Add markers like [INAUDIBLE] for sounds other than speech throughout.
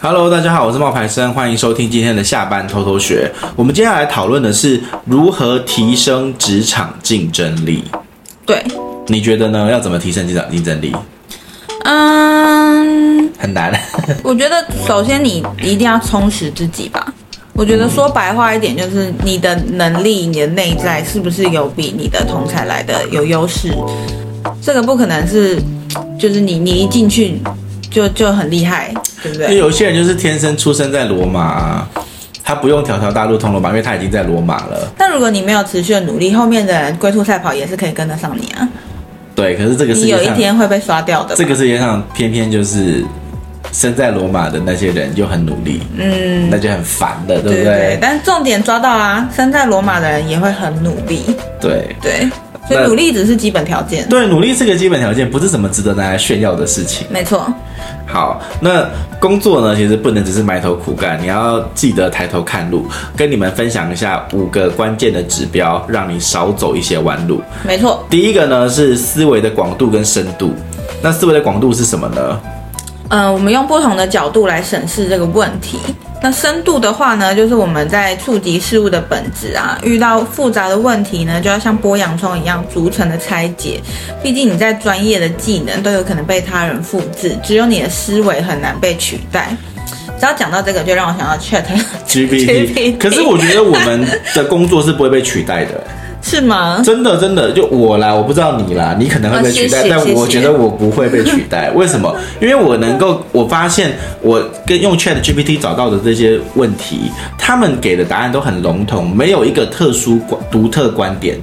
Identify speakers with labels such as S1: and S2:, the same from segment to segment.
S1: Hello，大家好，我是冒牌生，欢迎收听今天的下班偷偷学。我们接下来讨论的是如何提升职场竞争力。
S2: 对，
S1: 你觉得呢？要怎么提升职场竞争力？
S2: 嗯，
S1: 很难。[LAUGHS]
S2: 我觉得首先你一定要充实自己吧。我觉得说白话一点，就是你的能力、你的内在是不是有比你的同才来的有优势？这个不可能是，就是你你一进去就就很厉害，对不对？
S1: 因为有些人就是天生出生在罗马啊，他不用条条大路通罗马，因为他已经在罗马了。
S2: 但如果你没有持续的努力，后面的人龟兔赛跑也是可以跟得上你啊。
S1: 对，可是这个世界上
S2: 你有一天会被刷掉的。
S1: 这个世界上偏偏就是。生在罗马的那些人就很努力，嗯，那就很烦的，对不对？对，对，对？但
S2: 重点抓到啊，生在罗马的人也会很努力，
S1: 对
S2: 对，所以努力只是基本条件。
S1: 对，努力是个基本条件，不是什么值得拿来炫耀的事情。
S2: 没错。
S1: 好，那工作呢，其实不能只是埋头苦干，你要记得抬头看路。跟你们分享一下五个关键的指标，让你少走一些弯路。
S2: 没错。
S1: 第一个呢是思维的广度跟深度。那思维的广度是什么呢？
S2: 呃，我们用不同的角度来审视这个问题。那深度的话呢，就是我们在触及事物的本质啊，遇到复杂的问题呢，就要像剥洋葱一样逐层的拆解。毕竟你在专业的技能都有可能被他人复制，只有你的思维很难被取代。[LAUGHS] 只要讲到这个，就让我想到 Chat
S1: GPT。可是我觉得我们的工作是不会被取代的。
S2: 是吗？
S1: 真的真的，就我啦，我不知道你啦，你可能会被取代，哦、谢谢，但我觉得我不会被取代。[LAUGHS] 为什么？因为我能够，我发现我跟用 Chat GPT 找到的这些问题，他们给的答案都很笼统，没有一个特殊观独特观点。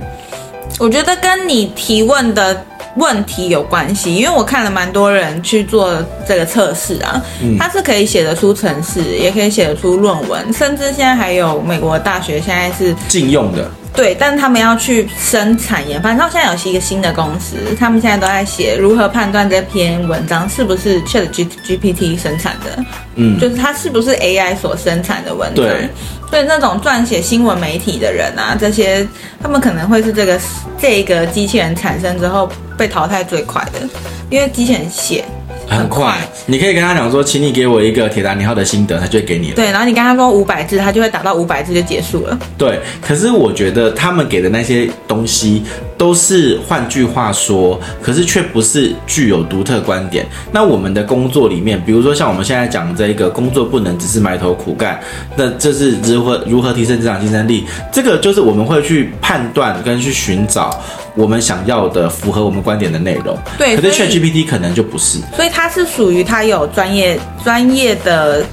S2: 我觉得跟你提问的问题有关系，因为我看了蛮多人去做这个测试啊，嗯、他是可以写得出程式，也可以写得出论文，甚至现在还有美国大学现在是
S1: 禁用的。
S2: 对，但他们要去生产研发。然后现在有一个新的公司，他们现在都在写如何判断这篇文章是不是 Chat GPT 生产的，嗯，就是它是不是 AI 所生产的文章。对，所以那种撰写新闻媒体的人啊，这些他们可能会是这个这个机器人产生之后被淘汰最快的，因为机器人写。
S1: 很快，你可以跟他讲说，请你给我一个铁达尼号的心得，他就会给你了。
S2: 对，然后你跟他说五百字，他就会打到五百字就结束了。
S1: 对，可是我觉得他们给的那些东西都是，换句话说，可是却不是具有独特观点。那我们的工作里面，比如说像我们现在讲的这一个工作，不能只是埋头苦干，那这是如何如何提升职场竞争力？这个就是我们会去判断跟去寻找。我们想要的符合我们观点的内容，
S2: 对，
S1: 可是 ChatGPT 可能就不是，
S2: 所以它是属于它有专业专业的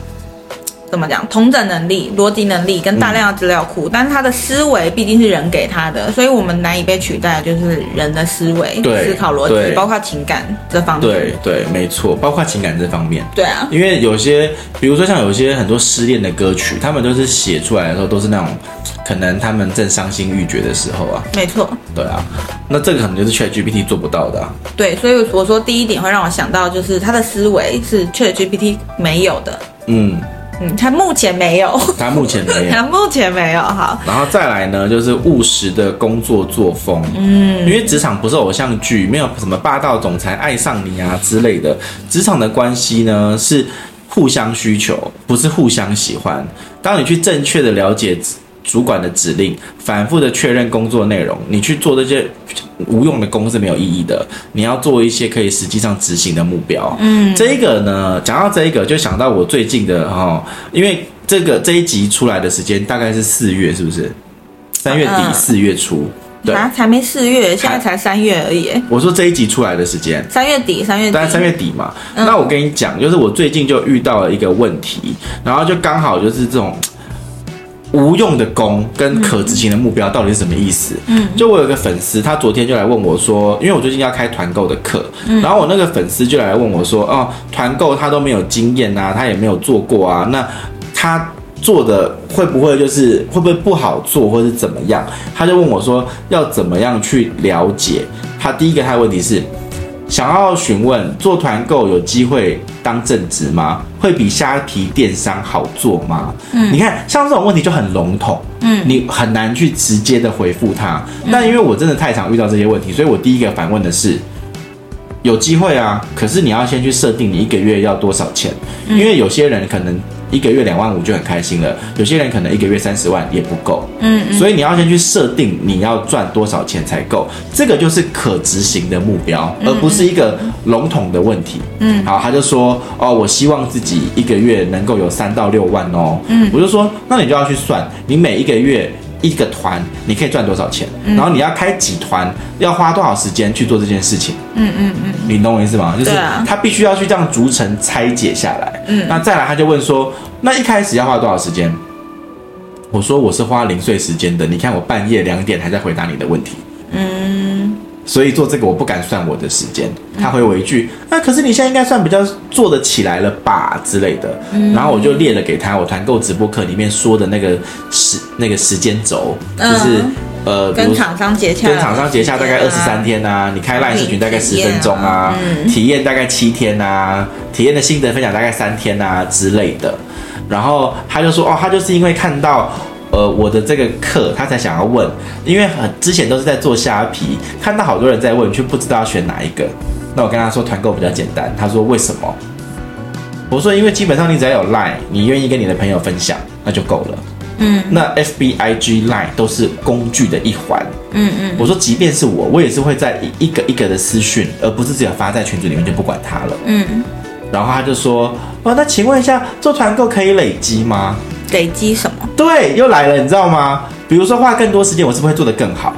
S2: 怎么讲，同整能力、逻辑能力跟大量的资料库，嗯、但是它的思维毕竟是人给它的，所以我们难以被取代，就是人的思
S1: 维、
S2: 思考逻辑，包括情感这方面。
S1: 对对，没错，包括情感这方面。
S2: 对啊，
S1: 因为有些，比如说像有些很多失恋的歌曲，他们都是写出来的时候都是那种。可能他们正伤心欲绝的时候啊，
S2: 没错，
S1: 对啊，那这个可能就是 ChatGPT 做不到的啊。
S2: 对，所以我说第一点会让我想到，就是他的思维是 ChatGPT 没有的。嗯嗯，他目前没有，
S1: 他目前没有，[LAUGHS]
S2: 他目前没有。好，
S1: 然后再来呢，就是务实的工作作风。嗯，因为职场不是偶像剧，没有什么霸道总裁爱上你啊之类的。职场的关系呢是互相需求，不是互相喜欢。当你去正确的了解。主管的指令，反复的确认工作内容，你去做这些无用的工是没有意义的。你要做一些可以实际上执行的目标。嗯，这个呢，讲到这一个，就想到我最近的哈、哦，因为这个这一集出来的时间大概是四月，是不是？三月底四月初，对，
S2: 啊，才没四月，现在才三月而已。
S1: 我说这一集出来的时间，
S2: 三月底，三月底，
S1: 大概三月底嘛。嗯、那我跟你讲，就是我最近就遇到了一个问题，然后就刚好就是这种。无用的功跟可执行的目标到底是什么意思？嗯，就我有个粉丝，他昨天就来问我说，因为我最近要开团购的课，嗯，然后我那个粉丝就来问我说，哦，团购他都没有经验啊，他也没有做过啊，那他做的会不会就是会不会不好做，或是怎么样？他就问我说，要怎么样去了解？他第一个他的问题是。想要询问做团购有机会当正职吗？会比虾皮电商好做吗？嗯，你看像这种问题就很笼统，嗯，你很难去直接的回复他。但因为我真的太常遇到这些问题，所以我第一个反问的是：有机会啊，可是你要先去设定你一个月要多少钱，因为有些人可能。一个月两万五就很开心了，有些人可能一个月三十万也不够，嗯，嗯，所以你要先去设定你要赚多少钱才够，这个就是可执行的目标，而不是一个笼统的问题，嗯，好，他就说，哦，我希望自己一个月能够有三到六万哦，嗯，我就说，那你就要去算，你每一个月。一个团你可以赚多少钱？嗯、然后你要开几团，要花多少时间去做这件事情？嗯嗯嗯，你懂我意思吗？就是他必须要去这样逐层拆解下来。嗯，那再来他就问说，那一开始要花多少时间？我说我是花零碎时间的，你看我半夜两点还在回答你的问题。嗯。所以做这个我不敢算我的时间，他回我一句，那、啊、可是你现在应该算比较做得起来了吧之类的，然后我就列了给他我团购直播课里面说的那个时那个时间轴，就是呃
S2: 跟厂商结洽，
S1: 跟厂商结洽大概二十三天啊，你开 LINE 视频大概十分钟啊，体验大概七天啊，体验的心得分享大概三天啊之类的，然后他就说哦，他就是因为看到。呃，我的这个课他才想要问，因为很之前都是在做虾皮，看到好多人在问，却不知道要选哪一个。那我跟他说团购比较简单，他说为什么？我说因为基本上你只要有 Line，你愿意跟你的朋友分享，那就够了。嗯，那 FBIG Line 都是工具的一环。嗯嗯，我说即便是我，我也是会在一个一个的私讯，而不是只有发在群组里面就不管他了。嗯，然后他就说，哦，那请问一下，做团购可以累积吗？
S2: 累积什么？
S1: 对，又来了，你知道吗？比如说花更多时间，我是不是会做得更好？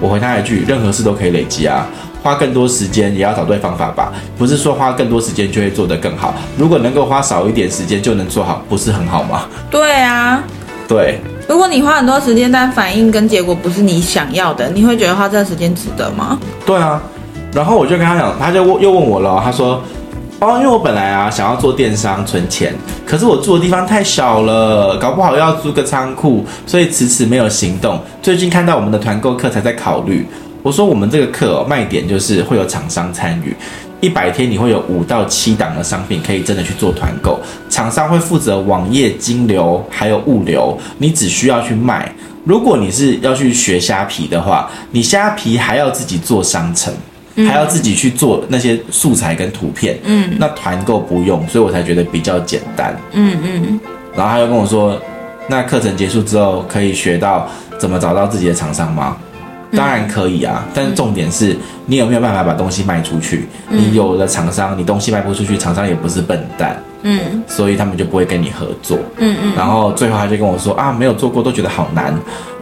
S1: 我回他一句：任何事都可以累积啊，花更多时间也要找对方法吧。不是说花更多时间就会做得更好。如果能够花少一点时间就能做好，不是很好吗？
S2: 对啊，
S1: 对。
S2: 如果你花很多时间，但反应跟结果不是你想要的，你会觉得花这个时间值得吗？
S1: 对啊。然后我就跟他讲，他就又问我了，他说。哦，因为我本来啊想要做电商存钱，可是我住的地方太小了，搞不好要租个仓库，所以迟迟没有行动。最近看到我们的团购课才在考虑。我说我们这个课哦，卖点就是会有厂商参与，一百天你会有五到七档的商品可以真的去做团购，厂商会负责网页、金流还有物流，你只需要去卖。如果你是要去学虾皮的话，你虾皮还要自己做商城。还要自己去做那些素材跟图片，嗯，那团购不用，所以我才觉得比较简单，嗯嗯。然后他又跟我说，那课程结束之后可以学到怎么找到自己的厂商吗？当然可以啊，但是重点是你有没有办法把东西卖出去？你有了厂商，你东西卖不出去，厂商也不是笨蛋，嗯，所以他们就不会跟你合作，嗯嗯。然后最后他就跟我说啊，没有做过都觉得好难。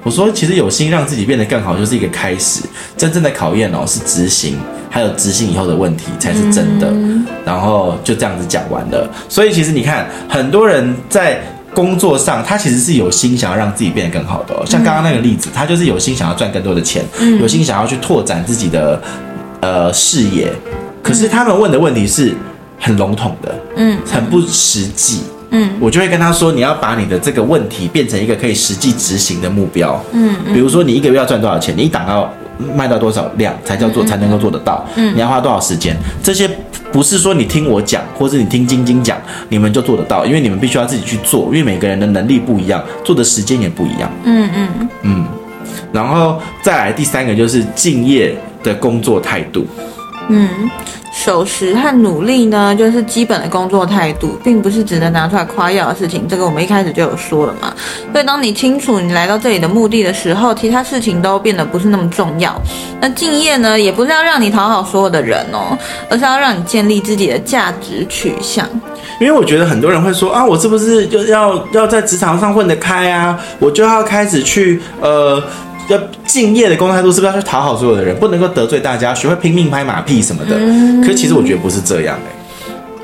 S1: 我说，其实有心让自己变得更好，就是一个开始。真正的考验哦，是执行，还有执行以后的问题才是真的。嗯、然后就这样子讲完了。所以其实你看，很多人在工作上，他其实是有心想要让自己变得更好的、哦。像刚刚那个例子，他就是有心想要赚更多的钱，嗯、有心想要去拓展自己的呃视野。可是他们问的问题是很笼统的，嗯，很不实际。嗯，我就会跟他说，你要把你的这个问题变成一个可以实际执行的目标。嗯，比如说你一个月要赚多少钱，你一档要卖到多少量才叫做才能够做得到？嗯，你要花多少时间？这些不是说你听我讲，或是你听晶晶讲，你们就做得到，因为你们必须要自己去做，因为每个人的能力不一样，做的时间也不一样。嗯嗯嗯，然后再来第三个就是敬业的工作态度。嗯。守时和努力呢，就是基本的工作态度，并不是值得拿出来夸耀的事情。这个我们一开始就有说了嘛。所以当你清楚你来到这里的目的的时候，其他事情都变得不是那么重要。那敬业呢，也不是要让你讨好所有的人哦，而是要让你建立自己的价值取向。因为我觉得很多人会说啊，我是不是就要要在职场上混得开啊？我就要开始去呃。要敬业的工作态度，是不是要去讨好所有的人，不能够得罪大家，学会拼命拍马屁什么的？嗯、可是其实我觉得不是这样哎、欸。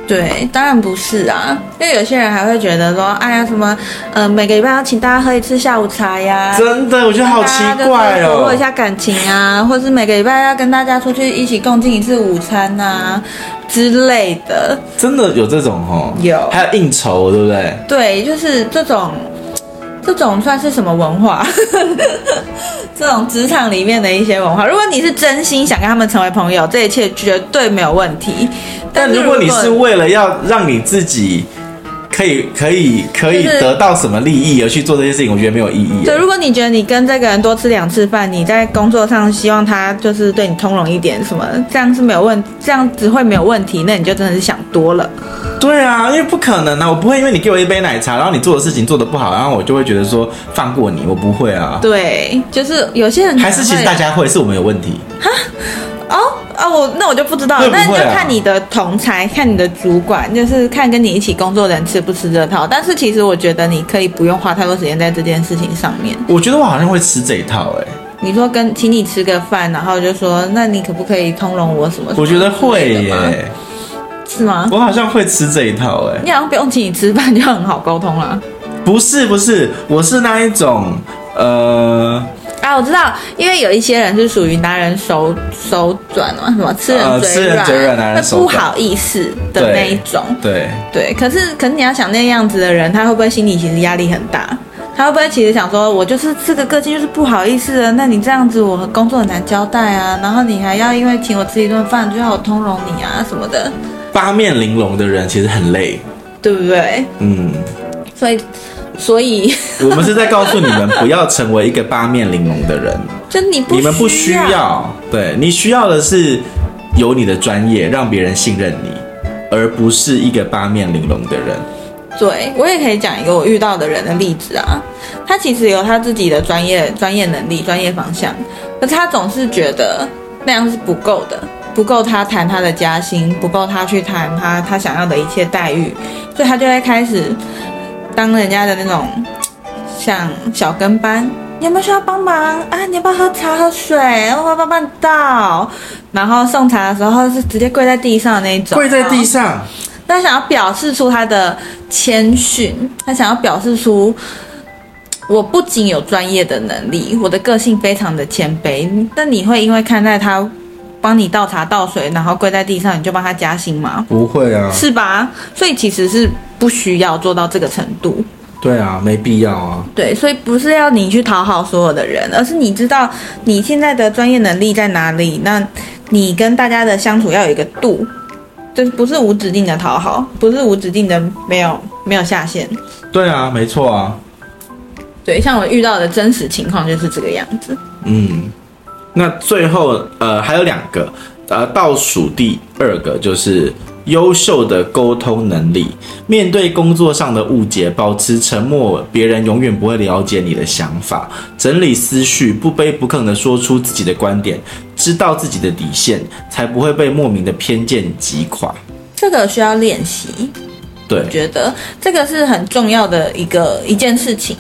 S1: 对，当然不是啊，因为有些人还会觉得说，哎呀，什么，呃，每个礼拜要请大家喝一次下午茶呀？真的，我觉得好奇怪哦。活络一下感情啊，或是每个礼拜要跟大家出去一起共进一次午餐啊之类的。真的有这种哦？有，还有应酬，对不对？对，就是这种。这种算是什么文化？[LAUGHS] 这种职场里面的一些文化。如果你是真心想跟他们成为朋友，这一切绝对没有问题。但如果，你是为了要让你自己可以可以可以得到什么利益而去做这些事情，我觉得没有意义。
S2: 对，如果你觉得你跟这个人多吃两次饭，你在工作上希望他就是对你通融一点，什么这样是没有问，这样子会没有问题，那你就真的是想多了。
S1: 对啊，因为不可能啊，我不会因为你给我一杯奶茶，然后你做的事情做得不好，然后我就会觉得说放过你，我不会啊。
S2: 对，就是有些人
S1: 还是其实大家会，是我们有问题。哈。
S2: 哦哦，我那我就不知道，那、啊、就看你的同才，看你的主管，就是看跟你一起工作的人吃不吃这套。但是其实我觉得你可以不用花太多时间在这件事情上面。
S1: 我觉得我好像会吃这一套、欸，哎，
S2: 你说跟请你吃个饭，然后就说，那你可不可以通融我什么？
S1: 我觉得会耶、欸，
S2: 是吗？
S1: 我好像会吃这一套、欸，哎，
S2: 你好像不用请你吃饭就很好沟通了。
S1: 不是不是，我是那一种，呃。
S2: 啊，我知道，因为有一些人是属于拿人手手软嘛，什么吃人嘴软，会、呃、不好意思的那一种。
S1: 对
S2: 对，可是可是你要想那样子的人，他会不会心里其实压力很大？他会不会其实想说，我就是这个个性就是不好意思的，那你这样子我工作很难交代啊，然后你还要因为请我吃一顿饭就要我通融你啊什么的。
S1: 八面玲珑的人其实很累，
S2: 对不对？
S1: 嗯，
S2: 所以。所以，[LAUGHS]
S1: 我们是在告诉你们不要成为一个八面玲珑的人。
S2: 就你不，
S1: 你们不需要，对，你需要的是有你的专业，让别人信任你，而不是一个八面玲珑的人。
S2: 对，我也可以讲一个我遇到的人的例子啊，他其实有他自己的专业、专业能力、专业方向，可是他总是觉得那样是不够的，不够他谈他的加薪，不够他去谈他他想要的一切待遇，所以他就会开始。当人家的那种像小跟班，你有没有需要帮忙啊？你要不要喝茶喝水？我要帮帮你倒。然后送茶的时候是直接跪在地上的那种，
S1: 跪在地上。
S2: 他想要表示出他的谦逊，他想要表示出我不仅有专业的能力，我的个性非常的谦卑。但你会因为看待他帮你倒茶倒水，然后跪在地上，你就帮他加薪吗？
S1: 不会啊，
S2: 是吧？所以其实是。不需要做到这个程度，
S1: 对啊，没必要啊。
S2: 对，所以不是要你去讨好所有的人，而是你知道你现在的专业能力在哪里，那你跟大家的相处要有一个度，就是不是无止境的讨好，不是无止境的没有没有下限。对
S1: 啊，没错啊。
S2: 对，像我遇到的真实情况就是这个样子。
S1: 嗯，那最后呃还有两个，呃倒数第二个就是。优秀的沟通能力，面对工作上的误解，保持沉默，别人永远不会了解你的想法。整理思绪，不卑不亢的说出自己的观点，知道自己的底线，才不会被莫名的偏见击垮。
S2: 这个需要练习，
S1: 对，
S2: 我觉得这个是很重要的一个一件事情。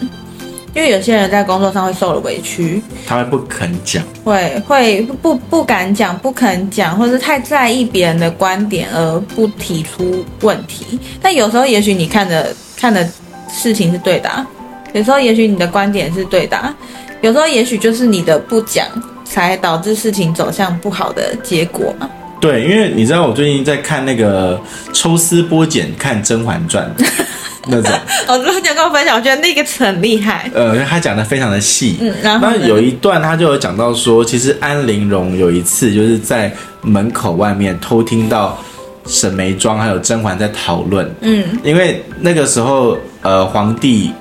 S2: 因为有些人在工作上会受了委屈，
S1: 他会不肯讲，
S2: 会会不不敢讲，不肯讲，或者是太在意别人的观点而不提出问题。但有时候，也许你看的看的事情是对的啊，有时候，也许你的观点是对的啊，有时候，也许就是你的不讲，才导致事情走向不好的结果嘛。
S1: 对，因为你知道，我最近在看那个抽丝剥茧，看《甄嬛传》。[LAUGHS] 那种，
S2: 我之前跟我分享，我觉得那个词很厉害。
S1: 呃，他讲的非常的细。嗯，然后那有一段他就有讲到说，其实安陵容有一次就是在门口外面偷听到沈眉庄还有甄嬛在讨论。嗯，因为那个时候，呃，皇帝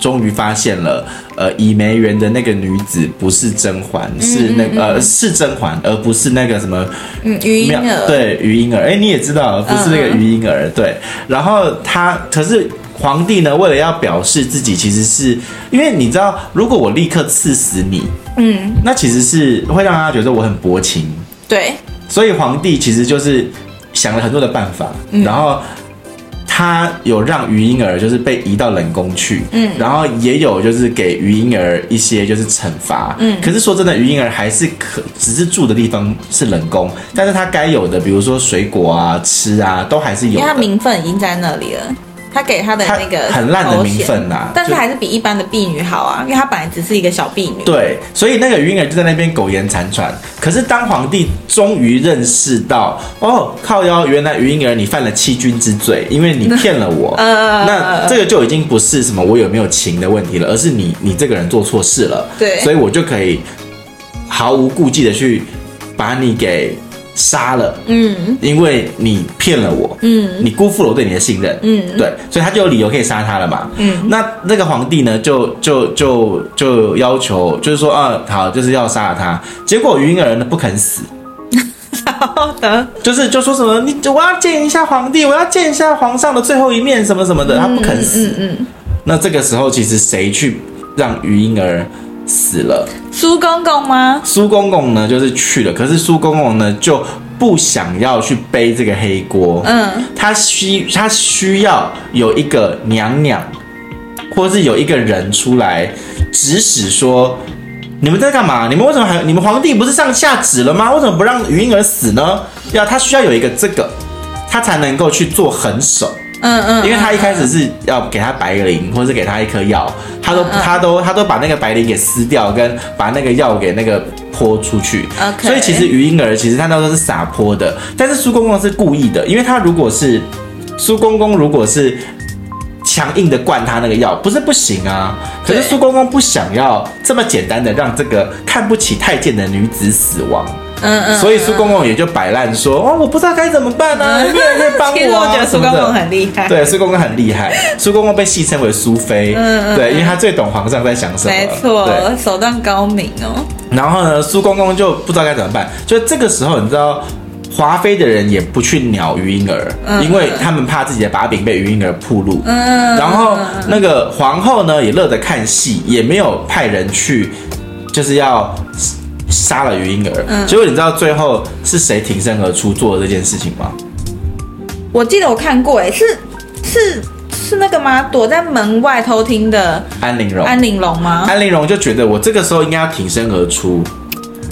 S1: 终于发现了，呃，倚梅园的那个女子不是甄嬛，嗯、是那个、呃是甄嬛，而不是那个什么
S2: 嗯余莺儿。
S1: 对，余莺儿。哎，你也知道，不是那个余莺儿。对，然后他可是。皇帝呢，为了要表示自己，其实是因为你知道，如果我立刻刺死你，嗯，那其实是会让他觉得我很薄情，
S2: 对。
S1: 所以皇帝其实就是想了很多的办法，嗯、然后他有让于婴儿就是被移到冷宫去，嗯，然后也有就是给于婴儿一些就是惩罚，嗯。可是说真的，于婴儿还是可，只是住的地方是冷宫，但是他该有的，比如说水果啊、吃啊，都还是有的，
S2: 因为他名分已经在那里了。他给他的那个
S1: 很烂的名分呐、啊，
S2: 但是还是比一般的婢女好啊，因为他本来只是一个小婢女。
S1: 对，所以那个余莺儿就在那边苟延残喘。可是当皇帝终于认识到，哦，靠腰，原来余莺儿你犯了欺君之罪，因为你骗了我。[LAUGHS] 呃，那这个就已经不是什么我有没有情的问题了，而是你你这个人做错事了。
S2: 对，
S1: 所以我就可以毫无顾忌的去把你给杀了，嗯，因为你骗了我，嗯，你辜负了我对你的信任，嗯，对，所以他就有理由可以杀他了嘛，嗯，那那个皇帝呢，就就就就要求，就是说，啊，好，就是要杀了他，结果于婴儿呢不肯死，[LAUGHS]
S2: 好的，
S1: 就是就说什么，你我要见一下皇帝，我要见一下皇上的最后一面，什么什么的，他不肯死，嗯，嗯，那这个时候其实谁去让余婴儿死了？
S2: 苏公公吗？
S1: 苏公公呢，就是去了，可是苏公公呢就不想要去背这个黑锅。嗯，他需他需要有一个娘娘，或是有一个人出来指使说，你们在干嘛？你们为什么还？你们皇帝不是上下旨了吗？为什么不让于婴儿死呢？要他需要有一个这个，他才能够去做狠手。嗯嗯，因为他一开始是要给他白綾，或者是给他一颗药，他都他都他都把那个白綾给撕掉，跟把那个药给那个泼出去。所以其实于婴儿其实他那时候是撒泼的，但是苏公公是故意的，因为他如果是苏公公如果是强硬的灌他那个药，不是不行啊。可是苏公公不想要这么简单的让这个看不起太监的女子死亡。嗯嗯，所以苏公公也就摆烂说，哦，我不知道该怎么办呢、啊，没有人可以帮我、啊。其实
S2: 我觉得苏公公很厉害。
S1: 对，苏公公很厉害。苏公公被戏称为苏妃，嗯嗯，对，因为他最懂皇上在想什么。
S2: 没错，手段高明哦。
S1: 然后呢，苏公公就不知道该怎么办。就这个时候，你知道，华妃的人也不去鸟于婴儿，嗯、因为他们怕自己的把柄被于婴儿暴露。嗯。然后那个皇后呢，也乐得看戏，也没有派人去，就是要。杀了余婴儿，嗯、结果你知道最后是谁挺身而出做了这件事情吗？
S2: 我记得我看过，哎，是是是那个吗？躲在门外偷听的
S1: 安陵容。
S2: 安陵容吗？
S1: 安陵容就觉得我这个时候应该要挺身而出，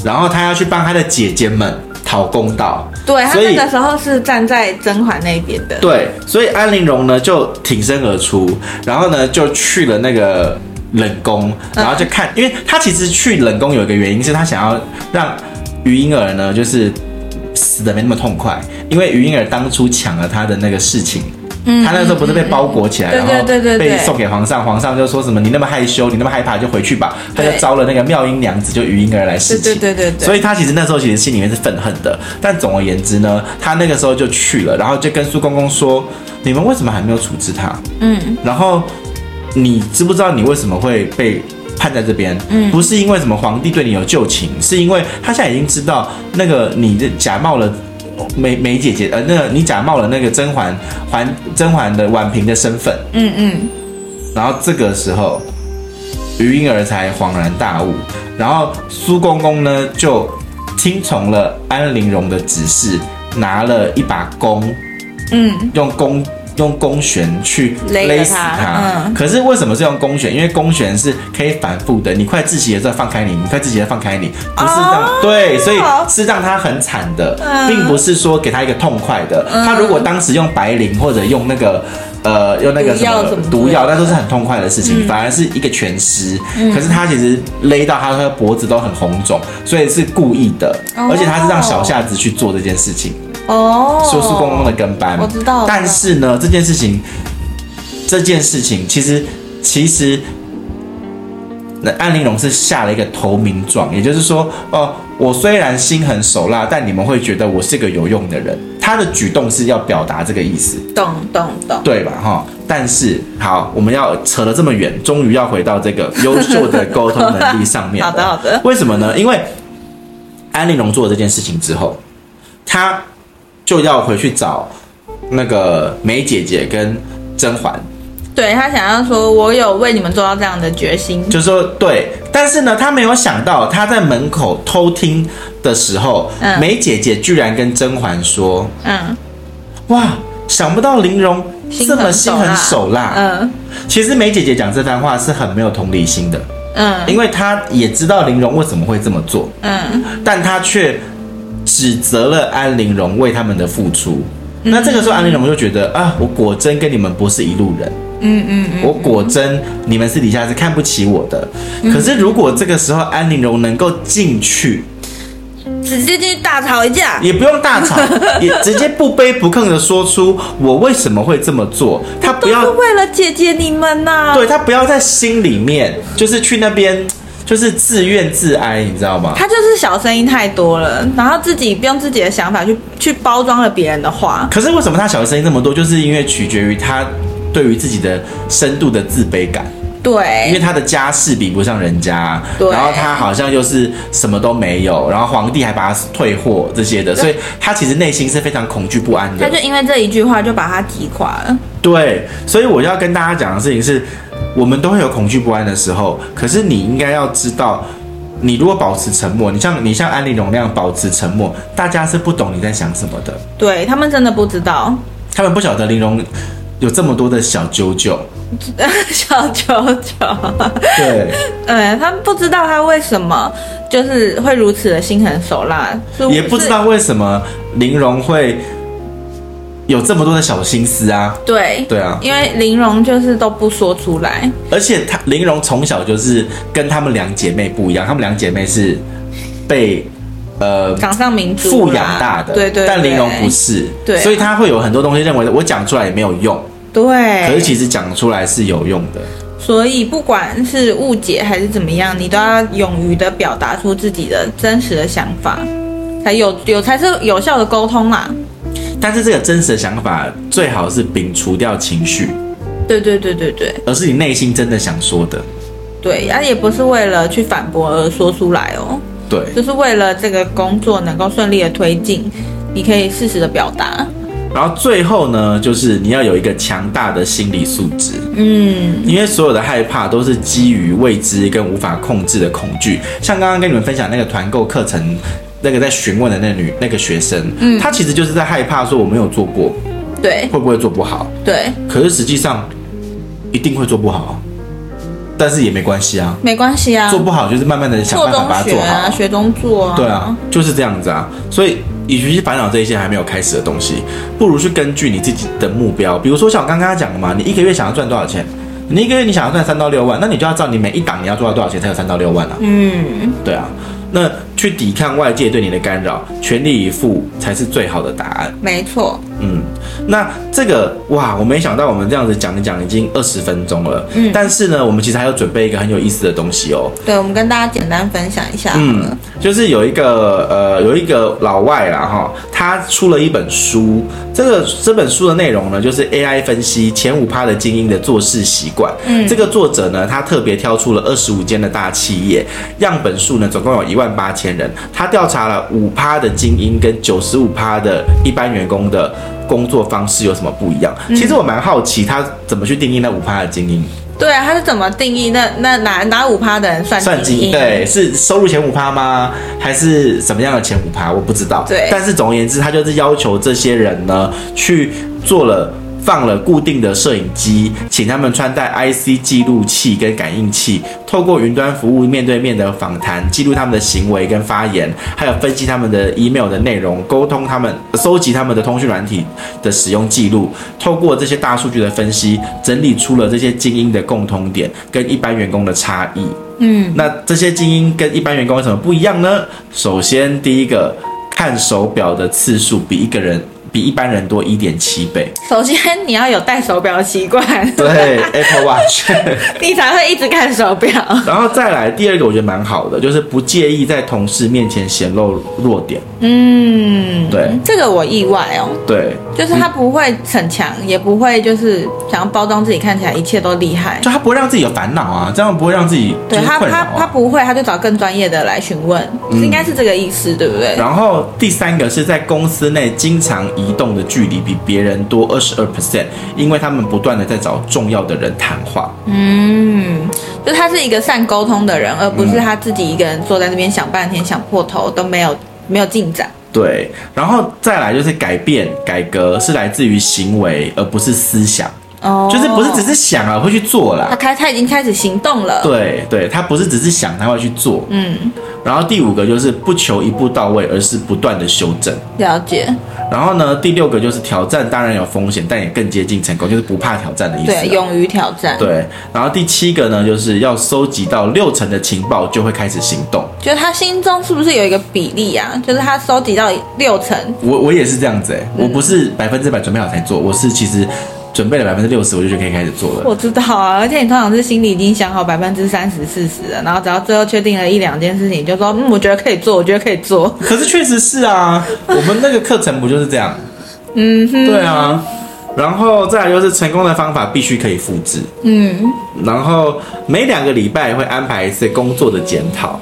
S1: 然后他要去帮他的姐姐们讨公道。
S2: 对，他那个时候是站在甄嬛那边的。
S1: 对，所以安陵容呢就挺身而出，然后呢就去了那个。冷宫，然后就看，因为他其实去冷宫有一个原因，是他想要让于婴儿呢，就是死的没那么痛快，因为于婴儿当初抢了他的那个事情，嗯，他那时候不是被包裹起来，然后被送给皇上，皇上就说什么你那么害羞，你那么害怕就回去吧，他就招了那个妙音娘子，就余婴儿来侍寝，对对对，所以他其实那时候其实心里面是愤恨的，但总而言之呢，他那个时候就去了，然后就跟苏公公说，你们为什么还没有处置他？嗯，然后。你知不知道你为什么会被判在这边？嗯，不是因为什么皇帝对你有旧情，是因为他现在已经知道那个你的假冒了梅梅姐姐，呃，那个你假冒了那个甄嬛，嬛甄嬛的婉嫔的身份。嗯嗯。然后这个时候，余婴儿才恍然大悟，然后苏公公呢就听从了安陵容的指示，拿了一把弓，嗯，用弓。用弓弦去勒死他，嗯、可是为什么是用弓弦？因为弓弦是可以反复的，你快窒息的时候放开你，你快窒息的放开你，不是让、哦、对，所以是让他很惨的，嗯、并不是说给他一个痛快的。嗯、他如果当时用白磷或者用那个呃用那个什么毒药，那都是很痛快的事情，嗯、反而是一个全尸。嗯、可是他其实勒到他的脖子都很红肿，所以是故意的，哦、而且他是让小夏子去做这件事情。哦，说是公公的跟班，
S2: 我知道。
S1: 但是呢，这件事情，这件事情其实其实，那安陵容是下了一个投名状，也就是说，哦，我虽然心狠手辣，但你们会觉得我是个有用的人。他的举动是要表达这个意思，
S2: 懂懂懂，
S1: 对吧？哈。但是好，我们要扯了这么远，终于要回到这个优秀的沟通能力上面。[LAUGHS]
S2: 好的好的。
S1: 为什么呢？因为安陵容做了这件事情之后，他。就要回去找那个梅姐姐跟甄嬛，
S2: 对，他想要说，我有为你们做到这样的决心，
S1: 就是说对，但是呢，他没有想到他在门口偷听的时候，嗯、梅姐姐居然跟甄嬛说，嗯，哇，想不到玲珑这么心狠手辣，嗯，其实梅姐姐讲这番话是很没有同理心的，嗯，因为她也知道玲珑为什么会这么做，嗯，但她却。指责了安陵容为他们的付出，嗯、那这个时候安陵容就觉得啊，我果真跟你们不是一路人，嗯嗯，我果真你们私底下是看不起我的。嗯、可是如果这个时候安陵容能够进去，
S2: 直接进去大吵一架，
S1: 也不用大吵，[LAUGHS] 也直接不卑不亢的说出我为什么会这么做，他不要
S2: 为了姐姐你们呐、啊，
S1: 对他不要在心里面就是去那边。就是自怨自哀，你知道吗？
S2: 他就是小声音太多了，然后自己用自己的想法去去包装了别人的话。
S1: 可是为什么他小声音那么多？就是因为取决于他对于自己的深度的自卑感。
S2: 对，
S1: 因为他的家世比不上人家，然后他好像又是什么都没有，然后皇帝还把他退货这些的，所以他其实内心是非常恐惧不安的。
S2: 他就因为这一句话就把他击垮了。
S1: 对，所以我要跟大家讲的事情是，我们都会有恐惧不安的时候，可是你应该要知道，你如果保持沉默，你像你像安利容那样保持沉默，大家是不懂你在想什么的。
S2: 对，他们真的不知道，
S1: 他们不晓得玲珑有这么多的小九九。[LAUGHS]
S2: 小九九，
S1: 对，
S2: 呃，他不知道他为什么就是会如此的心狠手辣，
S1: 也不知道为什么玲珑会有这么多的小心思啊。
S2: 对，
S1: 对啊，
S2: 因为玲珑就是都不说出来，
S1: 而且她玲珑从小就是跟她们两姐妹不一样，她们两姐妹是被呃
S2: 掌上明珠
S1: 富养大的，
S2: 对，对对，
S1: 但玲珑不是，
S2: 对啊，
S1: 所以她会有很多东西认为我讲出来也没有用。
S2: 对，
S1: 可是其实讲出来是有用的，
S2: 所以不管是误解还是怎么样，你都要勇于的表达出自己的真实的想法，才有有才是有效的沟通啦。
S1: 但是这个真实的想法最好是摒除掉情绪，
S2: 对对对对对，
S1: 而是你内心真的想说的，
S2: 对，而也不是为了去反驳而说出来哦，
S1: 对，
S2: 就是为了这个工作能够顺利的推进，你可以适时的表达。
S1: 然后最后呢，就是你要有一个强大的心理素质。
S2: 嗯，
S1: 因为所有的害怕都是基于未知跟无法控制的恐惧。像刚刚跟你们分享那个团购课程，那个在询问的那女那个学生，嗯，她其实就是在害怕说我没有做过，
S2: 对，
S1: 会不会做不好？
S2: 对，
S1: 可是实际上一定会做不好，但是也没关系啊，
S2: 没关系啊，
S1: 做不好就是慢慢的想办法把它做好。啊，
S2: 学中做啊，
S1: 对啊，就是这样子啊，所以。与其去烦恼这一些还没有开始的东西，不如去根据你自己的目标，比如说像我刚刚讲的嘛，你一个月想要赚多少钱？你一个月你想要赚三到六万，那你就要知道你每一档你要做到多少钱才有三到六万啊？嗯，对啊，那去抵抗外界对你的干扰，全力以赴才是最好的答案。
S2: 没错。
S1: 嗯，那这个哇，我没想到我们这样子讲一讲已经二十分钟了。嗯，但是呢，我们其实还有准备一个很有意思的东西哦。
S2: 对，我们跟大家简单分享一下。
S1: 嗯，就是有一个呃，有一个老外啦哈，他出了一本书。这个这本书的内容呢，就是 AI 分析前五趴的精英的做事习惯。嗯，这个作者呢，他特别挑出了二十五间的大企业，样本数呢总共有一万八千人，他调查了五趴的精英跟九十五趴的一般员工的。工作方式有什么不一样？其实我蛮好奇，他怎么去定义那五趴的精英？
S2: 对啊，他是怎么定义那那哪哪五趴的人算算精英？
S1: 对，是收入前五趴吗？还是什么样的前五趴？我不知道。
S2: 对，
S1: 但是总而言之，他就是要求这些人呢去做了。放了固定的摄影机，请他们穿戴 IC 记录器跟感应器，透过云端服务面对面的访谈，记录他们的行为跟发言，还有分析他们的 email 的内容，沟通他们，收集他们的通讯软体的使用记录，透过这些大数据的分析，整理出了这些精英的共通点跟一般员工的差异。嗯，那这些精英跟一般员工有什么不一样呢？首先，第一个，看手表的次数比一个人。比一般人多一点七倍。首先，
S2: 你要有戴手表的习惯，
S1: 对 Apple Watch，[LAUGHS]
S2: 你才会一直看手表。
S1: 然后再来第二个，我觉得蛮好的，就是不介意在同事面前显露弱点。嗯，对，
S2: 这个我意外哦。
S1: 对，
S2: 就是他不会逞强，也不会就是想要包装自己，看起来一切都厉害。
S1: 就他不会让自己有烦恼啊，这样不会让自己、啊、
S2: 对他他他不会，他就找更专业的来询问，嗯、应该是这个意思，对不对？
S1: 然后第三个是在公司内经常以移动的距离比别人多二十二 percent，因为他们不断的在找重要的人谈话。
S2: 嗯，就他是一个善沟通的人，而不是他自己一个人坐在那边想半天想破头都没有没有进展。
S1: 对，然后再来就是改变改革是来自于行为，而不是思想。哦，就是不是只是想啊，会去做了。
S2: 他开他已经开始行动了。
S1: 对对，他不是只是想，他会去做。嗯。然后第五个就是不求一步到位，而是不断的修正。
S2: 了解。
S1: 然后呢，第六个就是挑战，当然有风险，但也更接近成功，就是不怕挑战的意思。
S2: 对，勇于挑战。
S1: 对。然后第七个呢，就是要收集到六成的情报，就会开始行动。
S2: 就是他心中是不是有一个比例啊？就是他收集到六成。
S1: 我我也是这样子哎、欸，我不是百分之百准备好才做，我是其实。准备了百分之六十，我就觉得可以开始做了。
S2: 我知道啊，而且你通常是心里已经想好百分之三十、四十了，然后只要最后确定了一两件事情，就说嗯，我觉得可以做，我觉得可以做。[LAUGHS]
S1: 可是确实是啊，我们那个课程不就是这样？嗯哼，对啊。然后再来就是成功的方法必须可以复制。嗯，然后每两个礼拜会安排一次工作的检讨。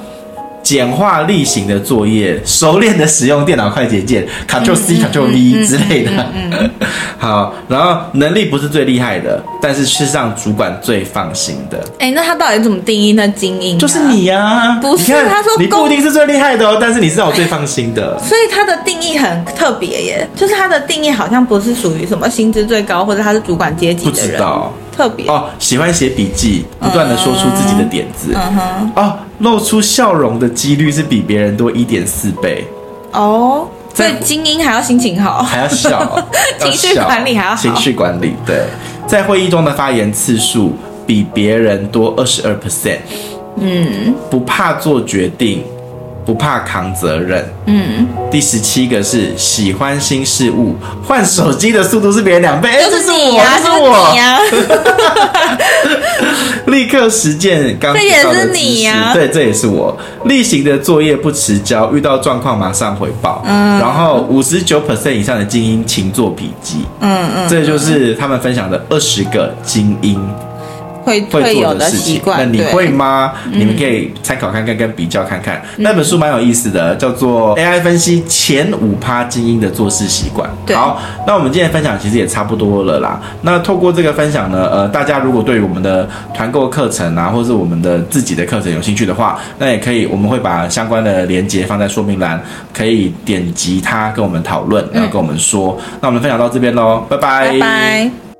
S1: 简化例行的作业，熟练的使用电脑快捷键，Ctrl C Ctrl V 之类的。嗯 [LAUGHS] 好，然后能力不是最厉害的，但是是让主管最放心的。
S2: 哎，那他到底怎么定义那精英？
S1: 就是你呀、啊，
S2: 不是？他说
S1: 你不一定是最厉害的哦，但是你是让我最放心的。[LAUGHS]
S2: 所以他的定义很特别耶，就是他的定义好像不是属于什么薪资最高，或者他是主管阶级的人。不知道。特别
S1: 哦，喜欢写笔记，不断的说出自己的点子。嗯哼，哦，露出笑容的几率是比别人多一点四倍。
S2: 哦，所以精英还要心情好，
S1: 还要笑，[LAUGHS]
S2: 情绪管理还要好。
S1: 情绪管理，对，在会议中的发言次数比别人多二十二 percent。嗯，不怕做决定。不怕扛责任。嗯，第十七个是喜欢新事物，换手机的速度是别人两倍。
S2: 就是你呀，就是我呀。[LAUGHS]
S1: 立刻实践刚提到的知识。对，这也是我。例行的作业不迟交，遇到状况马上回报。嗯，然后五十九 percent 以上的精英勤做笔记。嗯嗯，这就是他们分享的二十个精英。
S2: 会会做的事情，
S1: 那你会吗？你们可以参考看看，跟比较看看。那本书蛮有意思的，叫做《AI 分析前五趴精英的做事习惯》。好，那我们今天分享其实也差不多了啦。那透过这个分享呢，呃，大家如果对于我们的团购课程啊，或者是我们的自己的课程有兴趣的话，那也可以，我们会把相关的连接放在说明栏，可以点击它跟我们讨论，然后跟我们说。那我们分享到这边喽，拜拜。拜拜。